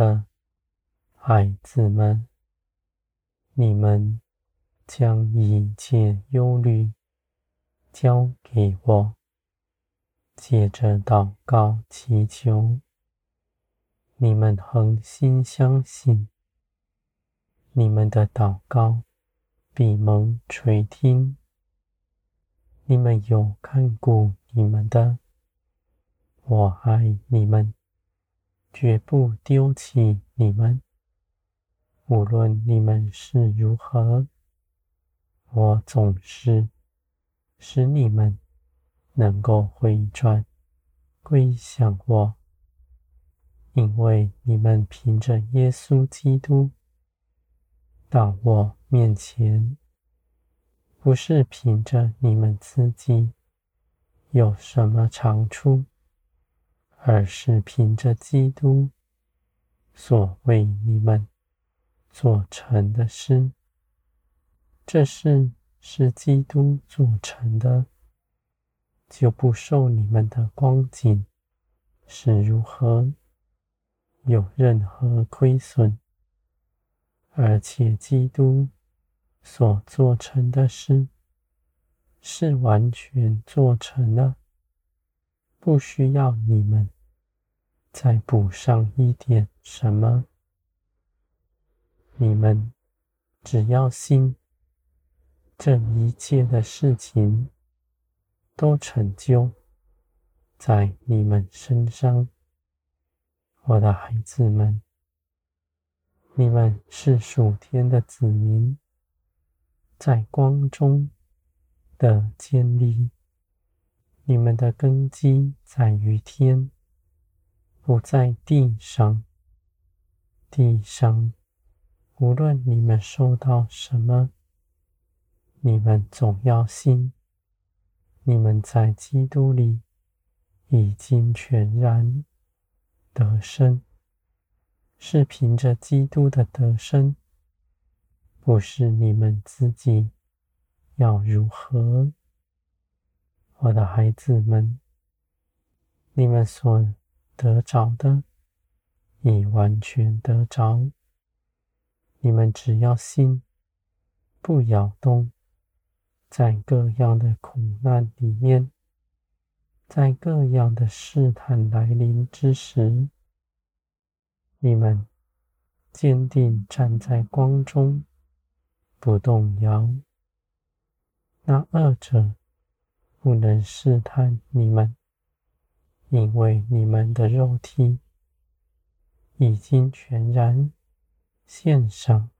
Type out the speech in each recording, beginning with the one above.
的孩子们，你们将一切忧虑交给我，借着祷告祈求，你们恒心相信，你们的祷告必蒙垂听。你们有看顾你们的，我爱你们，绝不丢弃你们。无论你们是如何，我总是使你们能够回转归向我，因为你们凭着耶稣基督到我面前。不是凭着你们自己有什么长处，而是凭着基督所为你们做成的事。这事是基督做成的，就不受你们的光景是如何有任何亏损，而且基督。所做成的事是完全做成了，不需要你们再补上一点什么。你们只要信，这一切的事情都成就在你们身上，我的孩子们，你们是属天的子民。在光中的建立，你们的根基在于天，不在地上。地上，无论你们受到什么，你们总要信，你们在基督里已经全然得胜，是凭着基督的得胜。不是你们自己要如何，我的孩子们，你们所得着的已完全得着。你们只要心，不摇动，在各样的苦难里面，在各样的试探来临之时，你们坚定站在光中。不动摇，那二者不能试探你们，因为你们的肉体已经全然献上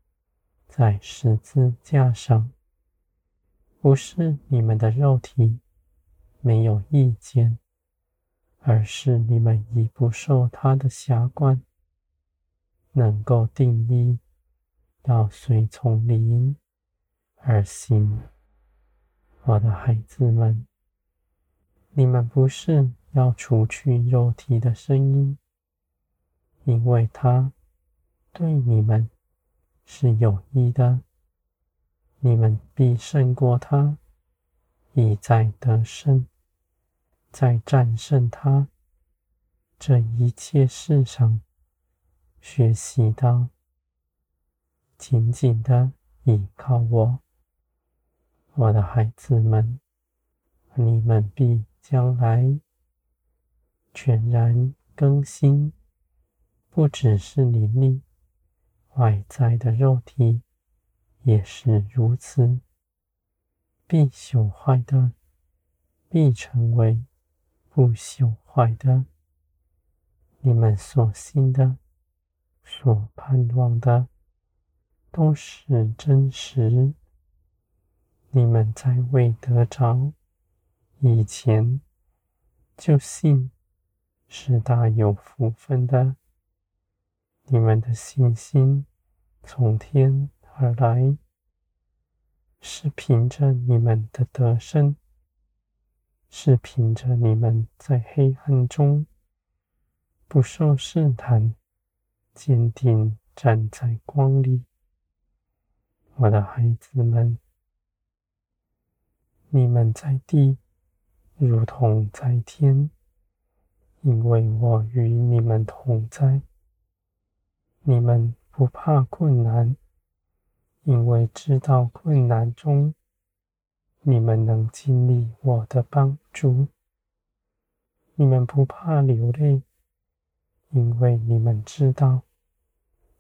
在十字架上。不是你们的肉体没有意见，而是你们已不受他的辖管，能够定意。要随从灵而行，我的孩子们，你们不是要除去肉体的声音，因为它对你们是有益的。你们必胜过它，已在得胜，在战胜它这一切事上学习到。紧紧的依靠我，我的孩子们，你们必将来全然更新，不只是灵力，外在的肉体也是如此。必朽坏的，必成为不朽坏的。你们所信的，所盼望的。都是真实。你们在未得着以前就信，是大有福分的。你们的信心从天而来，是凭着你们的得胜，是凭着你们在黑暗中不受试探，坚定站在光里。我的孩子们，你们在地如同在天，因为我与你们同在。你们不怕困难，因为知道困难中，你们能经历我的帮助。你们不怕流泪，因为你们知道，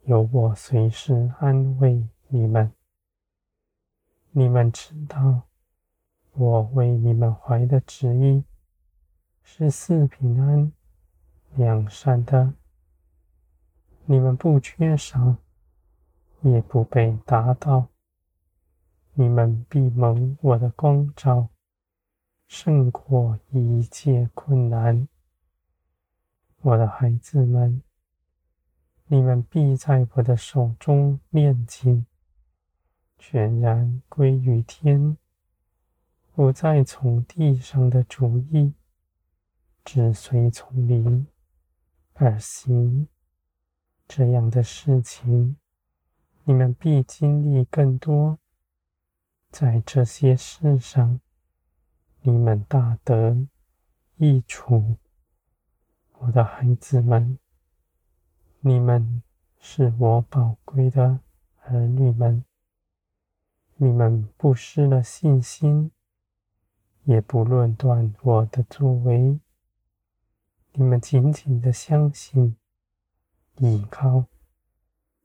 有我随时安慰你们。你们知道，我为你们怀的旨意是四平安、良善的。你们不缺少，也不被打倒。你们必蒙我的光照，胜过一切困难。我的孩子们，你们必在我的手中炼净，全然归于天，不再从地上的主意，只随从灵而行。这样的事情，你们必经历更多。在这些事上，你们大得益处。我的孩子们，你们是我宝贵的儿女们。你们不失了信心，也不论断我的作为。你们紧紧的相信。倚靠，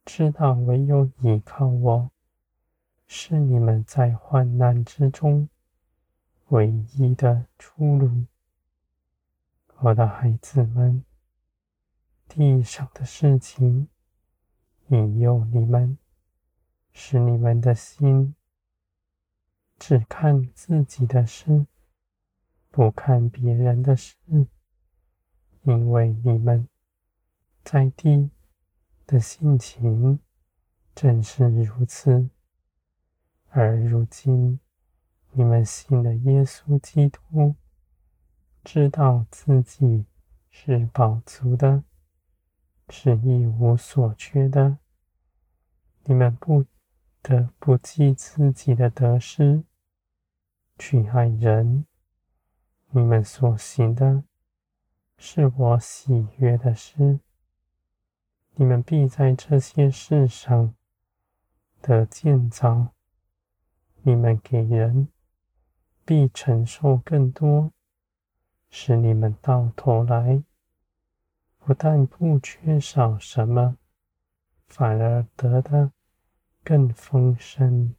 知道唯有倚靠我，是你们在患难之中唯一的出路。我的孩子们，地上的事情引诱你们，使你们的心只看自己的事，不看别人的事，因为你们。在地的性情正是如此，而如今你们信了耶稣基督，知道自己是饱足的，是一无所缺的。你们不得不记自己的得失，去爱人。你们所行的是我喜悦的事。你们必在这些事上得建造，你们给人必承受更多，使你们到头来不但不缺少什么，反而得的更丰盛。